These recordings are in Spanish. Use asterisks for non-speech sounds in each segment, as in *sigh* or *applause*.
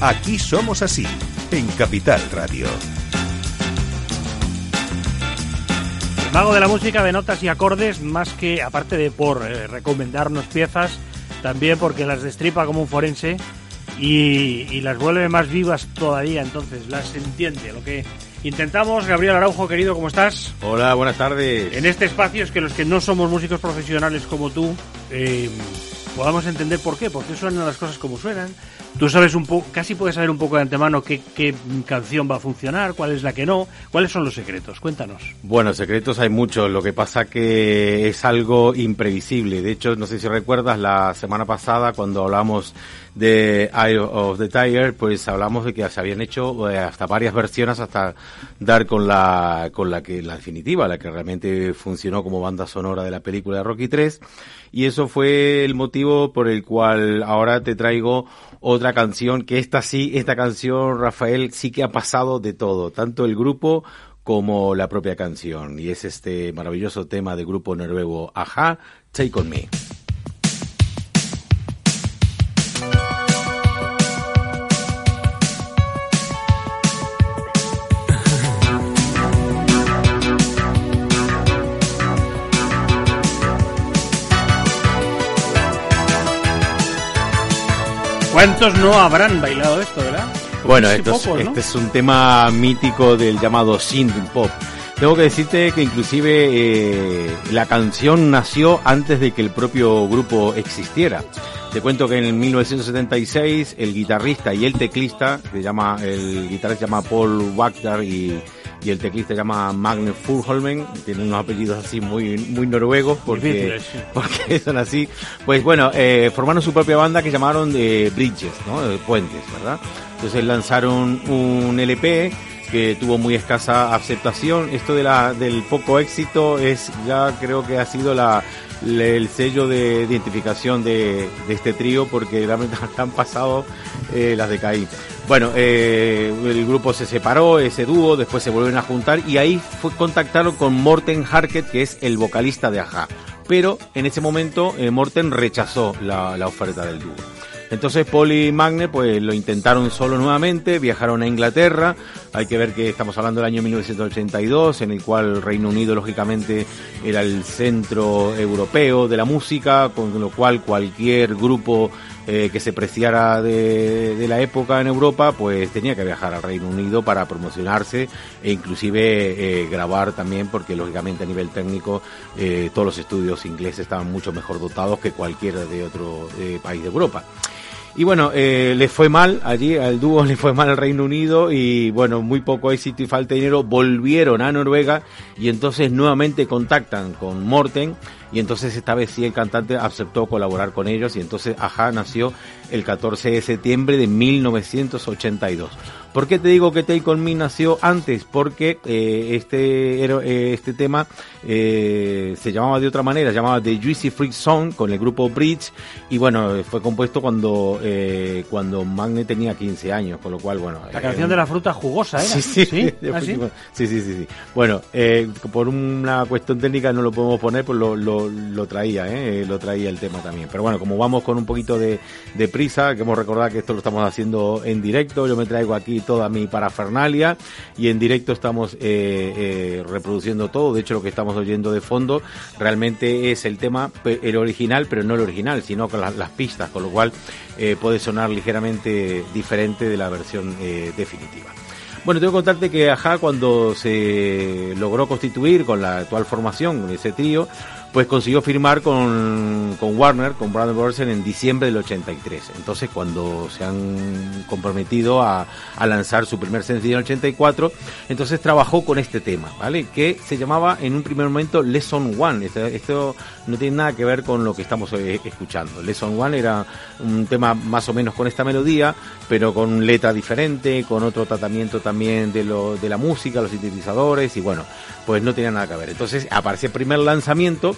Aquí somos así, en Capital Radio. El mago de la música de notas y acordes, más que aparte de por eh, recomendarnos piezas, también porque las destripa como un forense y, y las vuelve más vivas todavía, entonces las entiende. Lo que intentamos, Gabriel Araujo, querido, ¿cómo estás? Hola, buenas tardes. En este espacio es que los que no somos músicos profesionales como tú, eh, podamos entender por qué, por qué suenan las cosas como suenan. Tú sabes un poco, casi puedes saber un poco de antemano qué, qué canción va a funcionar, cuál es la que no, cuáles son los secretos. Cuéntanos. Bueno, secretos hay muchos, lo que pasa que es algo imprevisible. De hecho, no sé si recuerdas la semana pasada cuando hablamos de Eye of the Tiger, pues hablamos de que se habían hecho eh, hasta varias versiones hasta dar con la con la que la definitiva, la que realmente funcionó como banda sonora de la película de Rocky 3 y eso fue el motivo por el cual ahora te traigo otra canción que esta sí, esta canción Rafael sí que ha pasado de todo, tanto el grupo como la propia canción y es este maravilloso tema del grupo noruego Aja, Take on Me. ¿Cuántos no habrán bailado esto, verdad? Bueno, esto es, este es un tema mítico del llamado synth pop. Tengo que decirte que inclusive eh, la canción nació antes de que el propio grupo existiera. Te cuento que en 1976 el guitarrista y el teclista, se llama, el guitarrista se llama Paul Wagner y y el teclista se llama Magnus Furholmen, tiene unos apellidos así muy, muy noruegos porque, *laughs* porque son así. Pues bueno, eh, formaron su propia banda que llamaron de Bridges, ¿no? De puentes, ¿verdad? Entonces lanzaron un LP que tuvo muy escasa aceptación. Esto de la, del poco éxito es ya creo que ha sido la, el sello de identificación de, este trío porque realmente *laughs* han pasado eh, las de. Bueno, eh, el grupo se separó, ese dúo, después se volvieron a juntar y ahí fue contactaron con Morten Harket, que es el vocalista de Aja. Pero en ese momento eh, Morten rechazó la oferta del dúo. Entonces Paul y Magne pues lo intentaron solo nuevamente, viajaron a Inglaterra, hay que ver que estamos hablando del año 1982, en el cual Reino Unido lógicamente era el centro europeo de la música, con lo cual cualquier grupo eh, que se preciara de, la época en Europa, pues tenía que viajar al Reino Unido para promocionarse e inclusive eh, grabar también, porque lógicamente a nivel técnico eh, todos los estudios ingleses estaban mucho mejor dotados que cualquiera de otro país de Europa. Y bueno, eh, le fue mal allí, al dúo *laughs* le fue mal al Reino Unido y bueno, muy poco éxito y falta de dinero, volvieron a Noruega y entonces nuevamente contactan con Morten y entonces esta vez sí el cantante aceptó colaborar con ellos y entonces Aja nació el 14 de septiembre de 1982. ¿Por qué te digo que Take On Me nació antes? Porque eh, este, eh, este tema eh, se llamaba de otra manera, se llamaba The Juicy Freak Song con el grupo Bridge y bueno, fue compuesto cuando eh, cuando Magne tenía 15 años, con lo cual bueno... La canción de la fruta jugosa, ¿era? Sí, sí, ¿Sí? ¿Ah, sí? sí, sí, sí, sí. Bueno, eh, por una cuestión técnica no lo podemos poner, pues lo, lo, lo traía, ¿eh? lo traía el tema también. Pero bueno, como vamos con un poquito de, de prisa, que hemos recordado que esto lo estamos haciendo en directo, yo me traigo aquí toda mi parafernalia y en directo estamos eh, eh, reproduciendo todo. De hecho, lo que estamos oyendo de fondo realmente es el tema, el original, pero no el original, sino con las, pistas, con lo cual eh, puede sonar ligeramente diferente de la versión definitiva. Bueno, tengo que contarte que Aja cuando se logró constituir con la actual formación, ese trío, pues consiguió firmar con, con Warner, con Brandon Borsen en diciembre del 83. Entonces, cuando se han comprometido a, a, lanzar su primer sencillo en el 84, entonces trabajó con este tema, ¿vale? Que se llamaba en un primer momento Lesson One. Esto, esto no tiene nada que ver con lo que estamos eh, escuchando. Lesson One era un tema más o menos con esta melodía, pero con letra diferente, con otro tratamiento también de, lo, de la música, los sintetizadores, y bueno, pues no tenía nada que ver. Entonces aparece el primer lanzamiento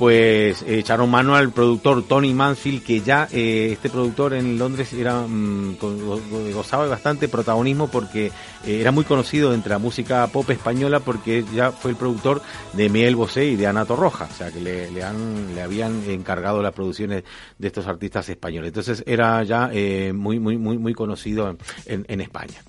pues echaron mano al productor Tony Mansfield, que ya eh, este productor en Londres era mm, gozaba bastante protagonismo porque eh, era muy conocido entre la música pop española porque ya fue el productor de Miel Bosé y de Ana Torroja, o sea que le, han, le habían encargado las producciones de estos artistas españoles. Entonces era ya eh, muy, muy, muy, muy conocido en España.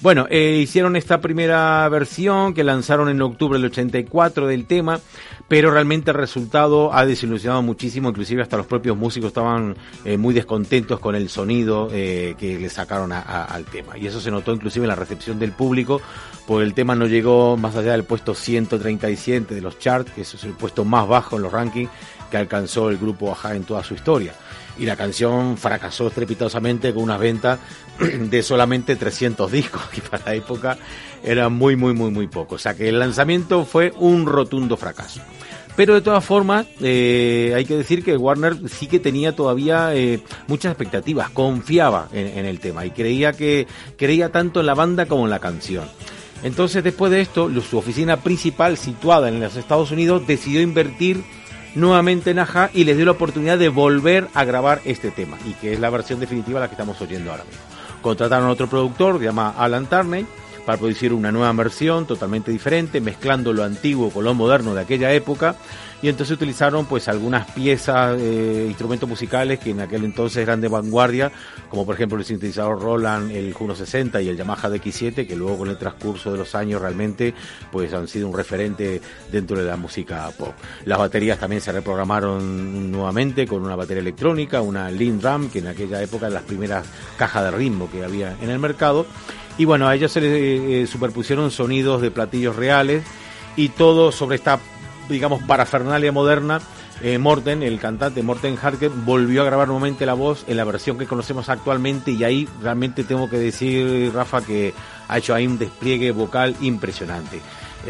Bueno, hicieron esta primera versión que lanzaron en octubre del 84 del tema pero realmente el resultado ha desilusionado muchísimo, inclusive hasta los propios músicos estaban eh, muy descontentos con el sonido eh, que le sacaron al tema. Y eso se notó inclusive en la recepción del público, porque el tema no llegó más allá del puesto 137 de los charts, que es el puesto más bajo en los rankings que alcanzó el grupo Aja en toda su historia. Y la canción fracasó estrepitosamente con una venta *clears throat* de solamente 300 discos, *laughs* que para la época era muy, muy, muy, muy poco. O sea que el lanzamiento fue un rotundo fracaso. Pero de todas formas, eh, hay que decir que Warner sí que tenía todavía eh, muchas expectativas, confiaba en, el tema y creía que creía tanto en la banda como en la canción. Entonces, después de esto, su oficina principal, situada en los Estados Unidos, decidió invertir nuevamente en Aja y les dio la oportunidad de volver a grabar este tema, y que es la versión definitiva la que estamos oyendo ahora mismo. Contrataron a otro productor, que se llama Alan Tarney, para producir una nueva versión totalmente diferente, mezclando lo antiguo con lo moderno de aquella época. Y entonces utilizaron pues algunas piezas, eh, instrumentos musicales que en aquel entonces eran de vanguardia, como por ejemplo el sintetizador Roland, el Juno 60 y el Yamaha DX7, que luego con el transcurso de los años realmente pues han sido un referente dentro de la música pop. Las baterías también se reprogramaron nuevamente con una batería electrónica, una Lean Drum, que en aquella época eran las primeras cajas de ritmo que había en el mercado y bueno, a ellos se les eh, superpusieron sonidos de platillos reales y todo sobre esta, digamos, parafernalia moderna. Eh, Morten, el cantante Morten Harker, volvió a grabar nuevamente la voz en la versión que conocemos actualmente y ahí realmente tengo que decir, Rafa, que ha hecho ahí un despliegue vocal impresionante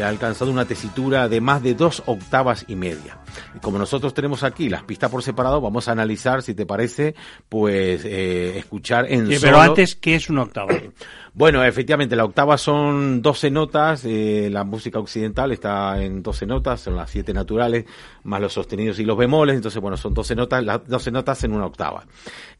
ha alcanzado una tesitura de más de dos octavas y media. Como nosotros tenemos aquí las pistas por separado, vamos a analizar, si te parece, pues eh, escuchar en sí, Pero antes, ¿qué es una octava? *clears throat* Bueno, efectivamente, la octava son 12 notas, eh, la música occidental está en 12 notas, son las 7 naturales, más los sostenidos y los bemoles, entonces, bueno, son 12 notas, las 12 notas en una octava.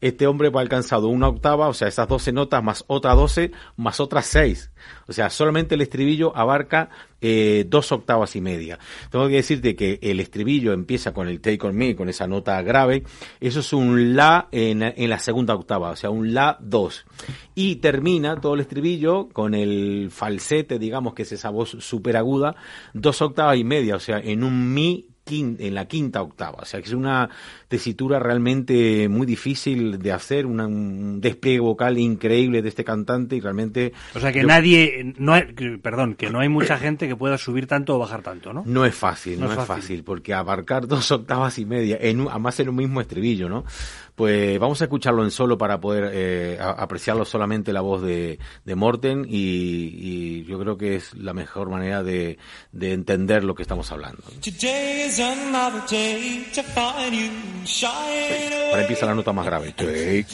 Este hombre ha alcanzado una octava, o sea, esas 12 notas más otras 12, más otras 6. O sea, solamente el estribillo abarca eh, dos octavas y media. Tengo que decirte que el estribillo empieza con el Take On Me, con esa nota grave. Eso es un La en, en la segunda octava, o sea, un La 2. Y termina todo el estribillo con el falsete, digamos que es esa voz súper aguda, dos octavas y media, o sea, en un Mi en la quinta octava. O sea, que es una tesitura realmente muy difícil de hacer, un despliegue vocal increíble de este cantante y realmente... O sea, que nadie, no hay, perdón, que no hay mucha gente que pueda subir tanto o bajar tanto, ¿no? No es fácil, no, es, fácil. porque abarcar *laughs* dos octavas y media, en, además en un mismo estribillo, ¿no? Pues vamos a escucharlo en solo para poder eh, apreciarlo solamente la voz de, de Morten y, yo creo que es la mejor manera de, de entender lo que estamos hablando. Ahora empieza la nota más grave. Take,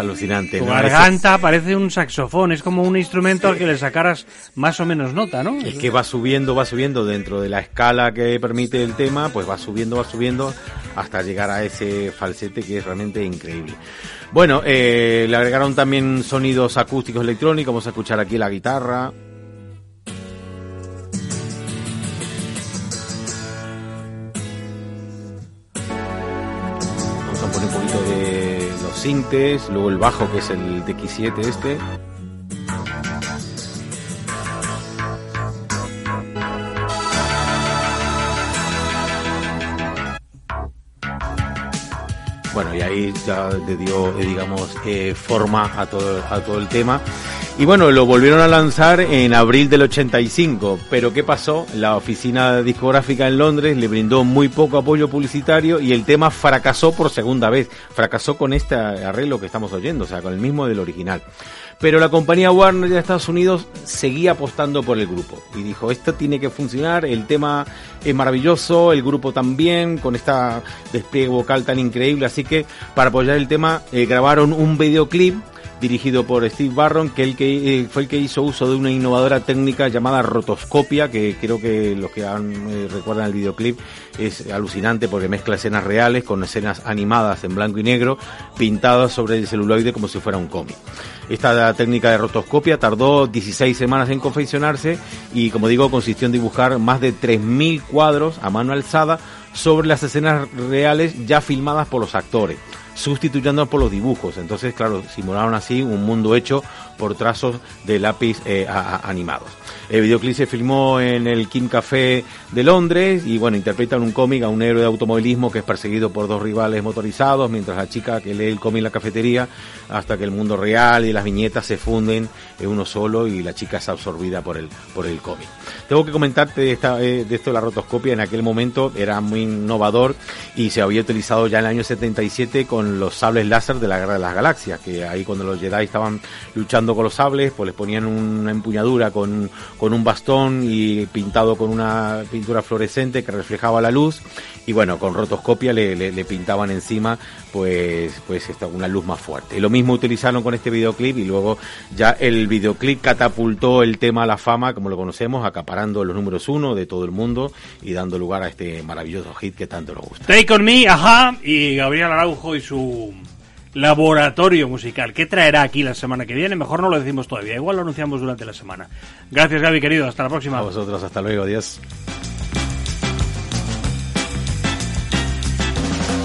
alucinante. Tu garganta parece un saxofón, es como un instrumento al que le sacaras más o menos nota, ¿no? Es que va subiendo, va subiendo dentro de la escala que permite el tema, pues va subiendo, va subiendo hasta llegar a ese falsete que es realmente increíble. Bueno, eh, le agregaron también sonidos acústicos electrónicos, vamos a escuchar aquí la guitarra, sintes, luego el bajo que es el DX7 este. Bueno, y ahí ya le dio, eh, digamos, eh, forma a todo, a todo el tema. Y bueno, lo volvieron a lanzar en abril del 85, pero ¿qué pasó? La oficina discográfica en Londres le brindó muy poco apoyo publicitario y el tema fracasó por segunda vez. Fracasó con este arreglo que estamos oyendo, o sea, con el mismo del original. Pero la compañía Warner de Estados Unidos seguía apostando por el grupo y dijo, esto tiene que funcionar, el tema es maravilloso, el grupo también, con esta despliegue vocal tan increíble, así que para apoyar el tema eh, grabaron un videoclip dirigido por Steve Barron, que, eh, fue el que hizo uso de una innovadora técnica llamada rotoscopia, que creo que los que eh, recuerdan el videoclip es alucinante porque mezcla escenas reales con escenas animadas en blanco y negro, pintadas sobre el celuloide como si fuera un cómic. Esta técnica de rotoscopia tardó 16 semanas en confeccionarse y, como digo, consistió en dibujar más de 3.000 cuadros a mano alzada sobre las escenas reales ya filmadas por los actores sustituyendo por los dibujos. Entonces, claro, simularon así un mundo hecho por trazos de lápiz eh, animados. El videoclip se filmó en el Kim Café de Londres y bueno, interpretan un cómic a un héroe de automovilismo que es perseguido por dos rivales motorizados, mientras la chica que lee el cómic en la cafetería, hasta que el mundo real y las viñetas se funden en uno solo y la chica es absorbida por el, por el cómic. Tengo que comentarte de, esta, eh, de esto de la rotoscopia, en aquel momento era muy innovador y se había utilizado ya en el año 77 con los sables láser de la Guerra de las Galaxias, que ahí cuando los Jedi estaban luchando con los sables, pues les ponían una empuñadura con con un bastón y pintado con una pintura fluorescente que reflejaba la luz y bueno, con rotoscopia le, le, pintaban encima pues, pues una luz más fuerte. Lo mismo utilizaron con este videoclip y luego ya el videoclip catapultó el tema a la fama como lo conocemos, acaparando los números uno de todo el mundo y dando lugar a este maravilloso hit que tanto nos gusta. Take on me, ajá, y Gabriel Araujo y laboratorio musical. ¿Qué traerá aquí la semana que viene? Mejor no lo decimos todavía, igual lo anunciamos durante la semana. Gracias Gaby, querido, hasta la próxima. A vosotros, hasta luego, adiós.